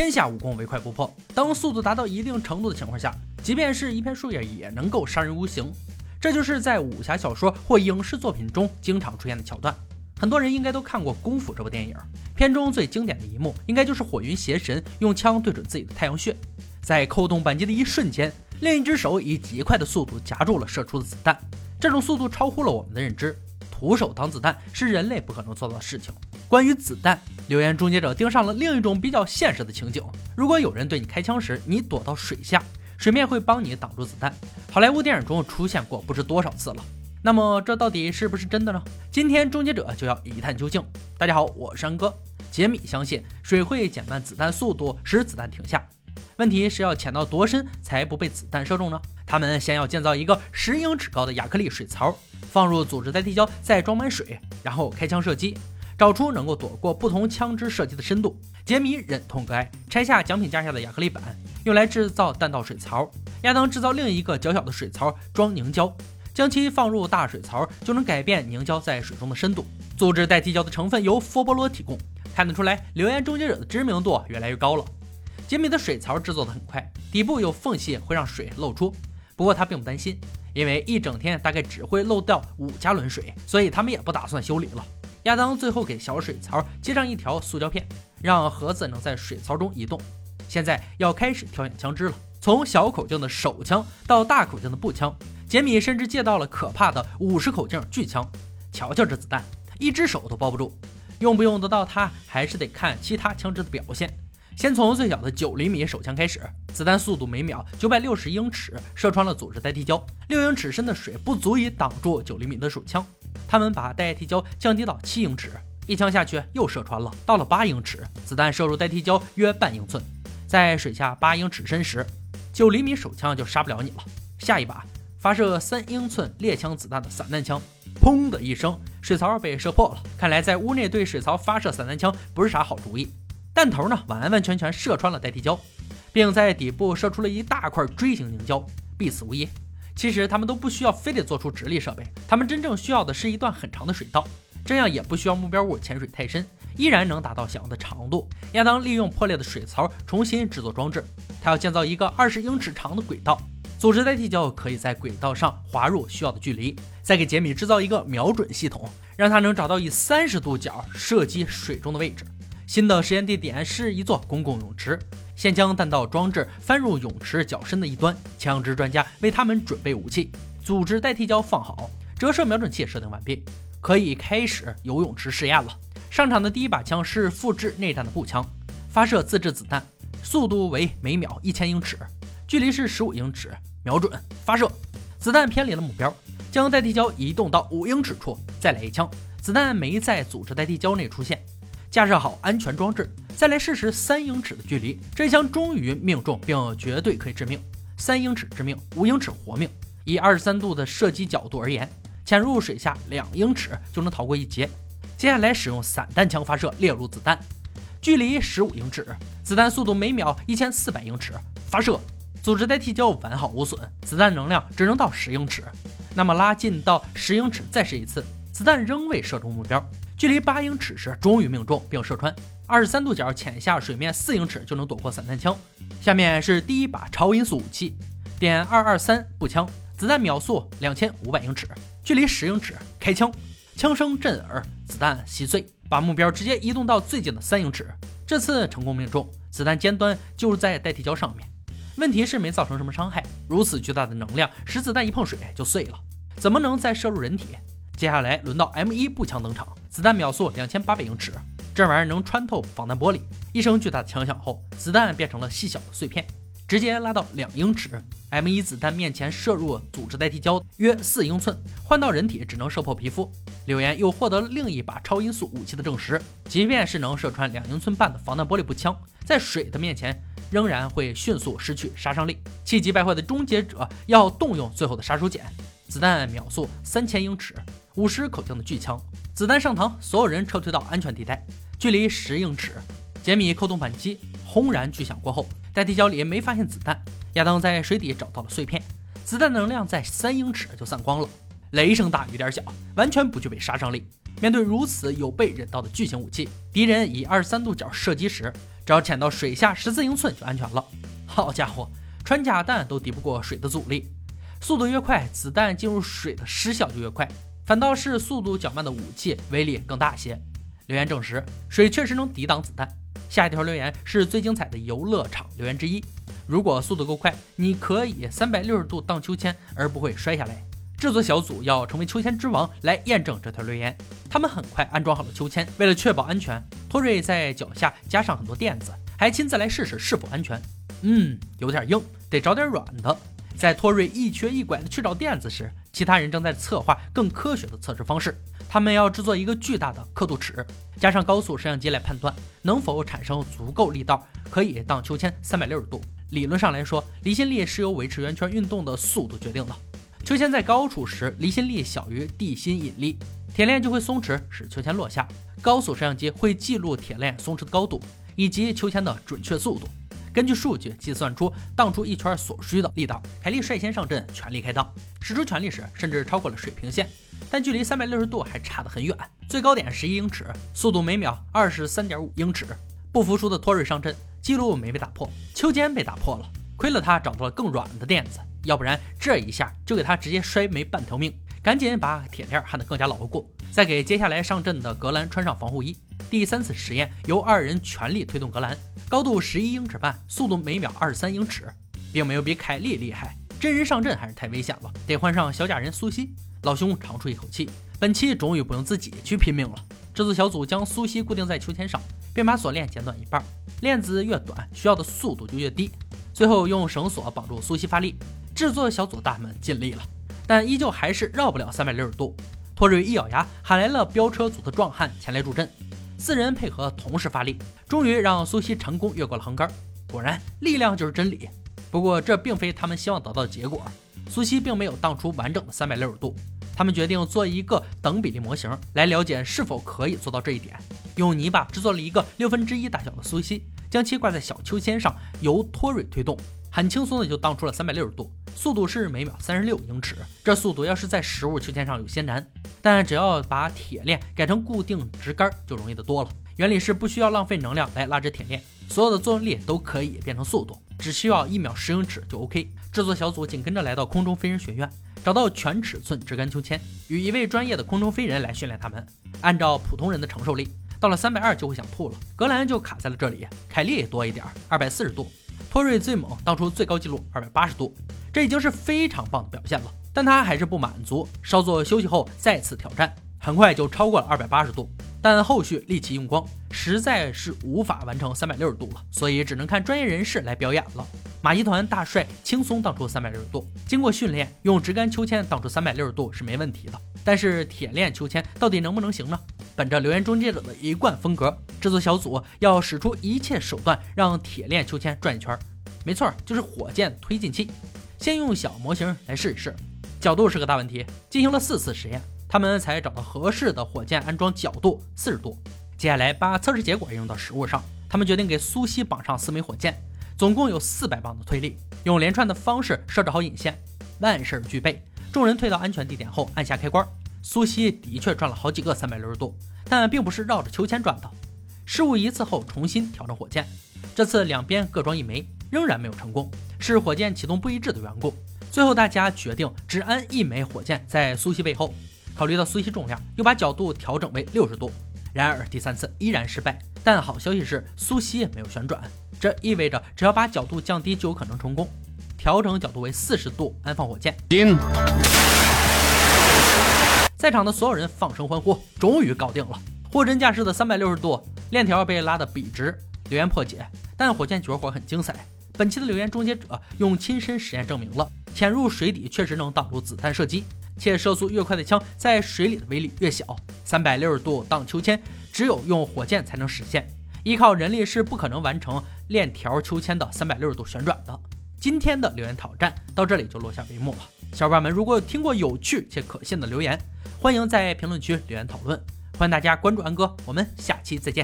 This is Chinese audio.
天下武功唯快不破。当速度达到一定程度的情况下，即便是一片树叶也能够杀人无形。这就是在武侠小说或影视作品中经常出现的桥段。很多人应该都看过《功夫》这部电影，片中最经典的一幕，应该就是火云邪神用枪对准自己的太阳穴，在扣动扳机的一瞬间，另一只手以极快的速度夹住了射出的子弹。这种速度超乎了我们的认知，徒手挡子弹是人类不可能做到的事情。关于子弹，留言终结者盯上了另一种比较现实的情景：如果有人对你开枪时，你躲到水下，水面会帮你挡住子弹。好莱坞电影中出现过不知多少次了。那么这到底是不是真的呢？今天终结者就要一探究竟。大家好，我是安哥。杰米相信水会减慢子弹速度，使子弹停下。问题是要潜到多深才不被子弹射中呢？他们先要建造一个十英尺高的亚克力水槽，放入组织代替胶，再装满水，然后开枪射击，找出能够躲过不同枪支射击的深度。杰米忍痛割爱，拆下奖品架下的亚克力板，用来制造弹道水槽。亚当制造另一个较小的水槽，装凝胶。将其放入大水槽，就能改变凝胶在水中的深度。组织代替胶的成分由佛波罗提供，看得出来，留言终结者的知名度越来越高了。杰米的水槽制作的很快，底部有缝隙会让水漏出，不过他并不担心，因为一整天大概只会漏掉五加仑水，所以他们也不打算修理了。亚当最后给小水槽接上一条塑胶片，让盒子能在水槽中移动。现在要开始挑选枪支了，从小口径的手枪到大口径的步枪。杰米甚至借到了可怕的五十口径巨枪，瞧瞧这子弹，一只手都包不住。用不用得到它，还是得看其他枪支的表现。先从最小的九厘米手枪开始，子弹速度每秒九百六十英尺，射穿了组织代替胶。六英尺深的水不足以挡住九厘米的手枪，他们把代替胶降低到七英尺，一枪下去又射穿了。到了八英尺，子弹射入代替胶约半英寸，在水下八英尺深时，九厘米手枪就杀不了你了。下一把。发射三英寸猎枪子弹的散弹枪，砰的一声，水槽被射破了。看来在屋内对水槽发射散弹枪不是啥好主意。弹头呢，完完全全射穿了代替胶，并在底部射出了一大块锥形凝胶，必死无疑。其实他们都不需要非得做出直立设备，他们真正需要的是一段很长的水道，这样也不需要目标物潜水太深，依然能达到想要的长度。亚当利用破裂的水槽重新制作装置，他要建造一个二十英尺长的轨道。组织代替胶可以在轨道上滑入需要的距离，再给杰米制造一个瞄准系统，让他能找到以三十度角射击水中的位置。新的实验地点是一座公共泳池，先将弹道装置翻入泳池较深的一端，枪支专家为他们准备武器。组织代替胶放好，折射瞄准器设定完毕，可以开始游泳池试验了。上场的第一把枪是复制内战的步枪，发射自制子弹，速度为每秒一千英尺，距离是十五英尺。瞄准，发射，子弹偏离了目标，将代替胶移动到五英尺处，再来一枪，子弹没在组织代替胶内出现，架设好安全装置，再来试试三英尺的距离，这枪终于命中，并绝对可以致命，三英尺致命，五英尺活命。以二十三度的射击角度而言，潜入水下两英尺就能逃过一劫。接下来使用散弹枪发射猎鹿子弹，距离十五英尺，子弹速度每秒一千四百英尺，发射。组织代替胶完好无损，子弹能量只能到十英尺。那么拉近到十英尺再试一次，子弹仍未射中目标。距离八英尺时终于命中并射穿。二十三度角潜下水面四英尺就能躲过散弹枪。下面是第一把超音速武器，点二二三步枪，子弹秒速两千五百英尺，距离十英尺，开枪，枪声震耳，子弹稀碎，把目标直接移动到最近的三英尺。这次成功命中，子弹尖端就是在代替胶上面。问题是没造成什么伤害，如此巨大的能量使子弹一碰水就碎了，怎么能再射入人体？接下来轮到 M 一步枪登场，子弹秒速两千八百英尺，这玩意儿能穿透防弹玻璃。一声巨大的枪响后，子弹变成了细小的碎片，直接拉到两英尺。M 一子弹面前射入组织代替胶约四英寸，换到人体只能射破皮肤。柳岩又获得了另一把超音速武器的证实，即便是能射穿两英寸半的防弹玻璃步枪，在水的面前。仍然会迅速失去杀伤力。气急败坏的终结者要动用最后的杀手锏，子弹秒速三千英尺，五十口径的巨枪。子弹上膛，所有人撤退到安全地带，距离十英尺。杰米扣动扳机，轰然巨响过后，在地窖里没发现子弹。亚当在水底找到了碎片，子弹能量在三英尺就散光了。雷声大雨点小，完全不具备杀伤力。面对如此有备忍道的巨型武器，敌人以二十三度角射击时，只要潜到水下十四英寸就安全了。好家伙，穿甲弹都敌不过水的阻力，速度越快，子弹进入水的失效就越快。反倒是速度较慢的武器威力更大些。留言证实，水确实能抵挡子弹。下一条留言是最精彩的游乐场留言之一。如果速度够快，你可以三百六十度荡秋千而不会摔下来。制作小组要成为秋千之王来验证这条留言。他们很快安装好了秋千，为了确保安全，托瑞在脚下加上很多垫子，还亲自来试试是否安全。嗯，有点硬，得找点软的。在托瑞一瘸一拐的去找垫子时，其他人正在策划更科学的测试方式。他们要制作一个巨大的刻度尺，加上高速摄像机来判断能否产生足够力道，可以荡秋千三百六十度。理论上来说，离心力是由维持圆圈运动的速度决定的。秋千在高处时，离心力小于地心引力，铁链就会松弛，使秋千落下。高速摄像机会记录铁链松弛的高度以及秋千的准确速度，根据数据计算出荡出一圈所需的力道。凯利率先上阵，全力开荡，使出全力时甚至超过了水平线，但距离三百六十度还差得很远，最高点十一英尺，速度每秒二十三点五英尺。不服输的托瑞上阵，记录没被打破，秋千被打破了，亏了他找到了更软的垫子。要不然这一下就给他直接摔没半条命，赶紧把铁链焊得更加牢固，再给接下来上阵的格兰穿上防护衣。第三次实验由二人全力推动格兰，高度十一英尺半，速度每秒二十三英尺，并没有比凯利厉害。真人上阵还是太危险了，得换上小假人苏西。老兄长出一口气，本期终于不用自己去拼命了。制作小组将苏西固定在秋千上，并把锁链剪短一半，链子越短，需要的速度就越低。最后用绳索绑住苏西发力。制作小组大们尽力了，但依旧还是绕不了三百六十度。托瑞一咬牙，喊来了飙车组的壮汉前来助阵，四人配合同时发力，终于让苏西成功越过了横杆。果然，力量就是真理。不过这并非他们希望得到的结果，苏西并没有荡出完整的三百六十度。他们决定做一个等比例模型，来了解是否可以做到这一点。用泥巴制作了一个六分之一大小的苏西，将其挂在小秋千上，由托瑞推动。很轻松的就荡出了三百六十度，速度是每秒三十六英尺。这速度要是在实物秋千上有些难，但只要把铁链改成固定直杆就容易得多了。原理是不需要浪费能量来拉直铁链，所有的作用力都可以变成速度，只需要一秒十英尺就 OK。制作小组紧跟着来到空中飞人学院，找到全尺寸直杆秋千，与一位专业的空中飞人来训练他们。按照普通人的承受力，到了三百二就会想吐了。格兰就卡在了这里，凯莉也多一点，二百四十度。托瑞最猛，当初最高纪录二百八十度，这已经是非常棒的表现了。但他还是不满足，稍作休息后再次挑战，很快就超过了二百八十度。但后续力气用光，实在是无法完成三百六十度了，所以只能看专业人士来表演了。马戏团大帅轻松荡出三百六十度，经过训练，用直杆秋千荡出三百六十度是没问题的。但是铁链秋千到底能不能行呢？本着留言终结者的一贯风格，制作小组要使出一切手段让铁链秋千转一圈。没错，就是火箭推进器。先用小模型来试一试，角度是个大问题。进行了四次实验，他们才找到合适的火箭安装角度四十度。接下来把测试结果应用到实物上，他们决定给苏西绑上四枚火箭，总共有四百磅的推力，用连串的方式设置好引线，万事俱备。众人退到安全地点后，按下开关。苏西的确转了好几个三百六十度，但并不是绕着秋千转的。失误一次后，重新调整火箭，这次两边各装一枚，仍然没有成功，是火箭启动不一致的缘故。最后大家决定只安一枚火箭在苏西背后，考虑到苏西重量，又把角度调整为六十度。然而第三次依然失败，但好消息是苏西没有旋转，这意味着只要把角度降低就有可能成功。调整角度为四十度，安放火箭。在场的所有人放声欢呼，终于搞定了！货真价实的三百六十度链条被拉得笔直，留言破解，但火箭绝活很精彩。本期的留言终结者用亲身实验证明了，潜入水底确实能挡住子弹射击，且射速越快的枪在水里的威力越小。三百六十度荡秋千，只有用火箭才能实现，依靠人力是不可能完成链条秋千的三百六十度旋转的。今天的留言挑战到这里就落下帷幕了。小伙伴们，如果有听过有趣且可信的留言，欢迎在评论区留言讨论。欢迎大家关注安哥，我们下期再见。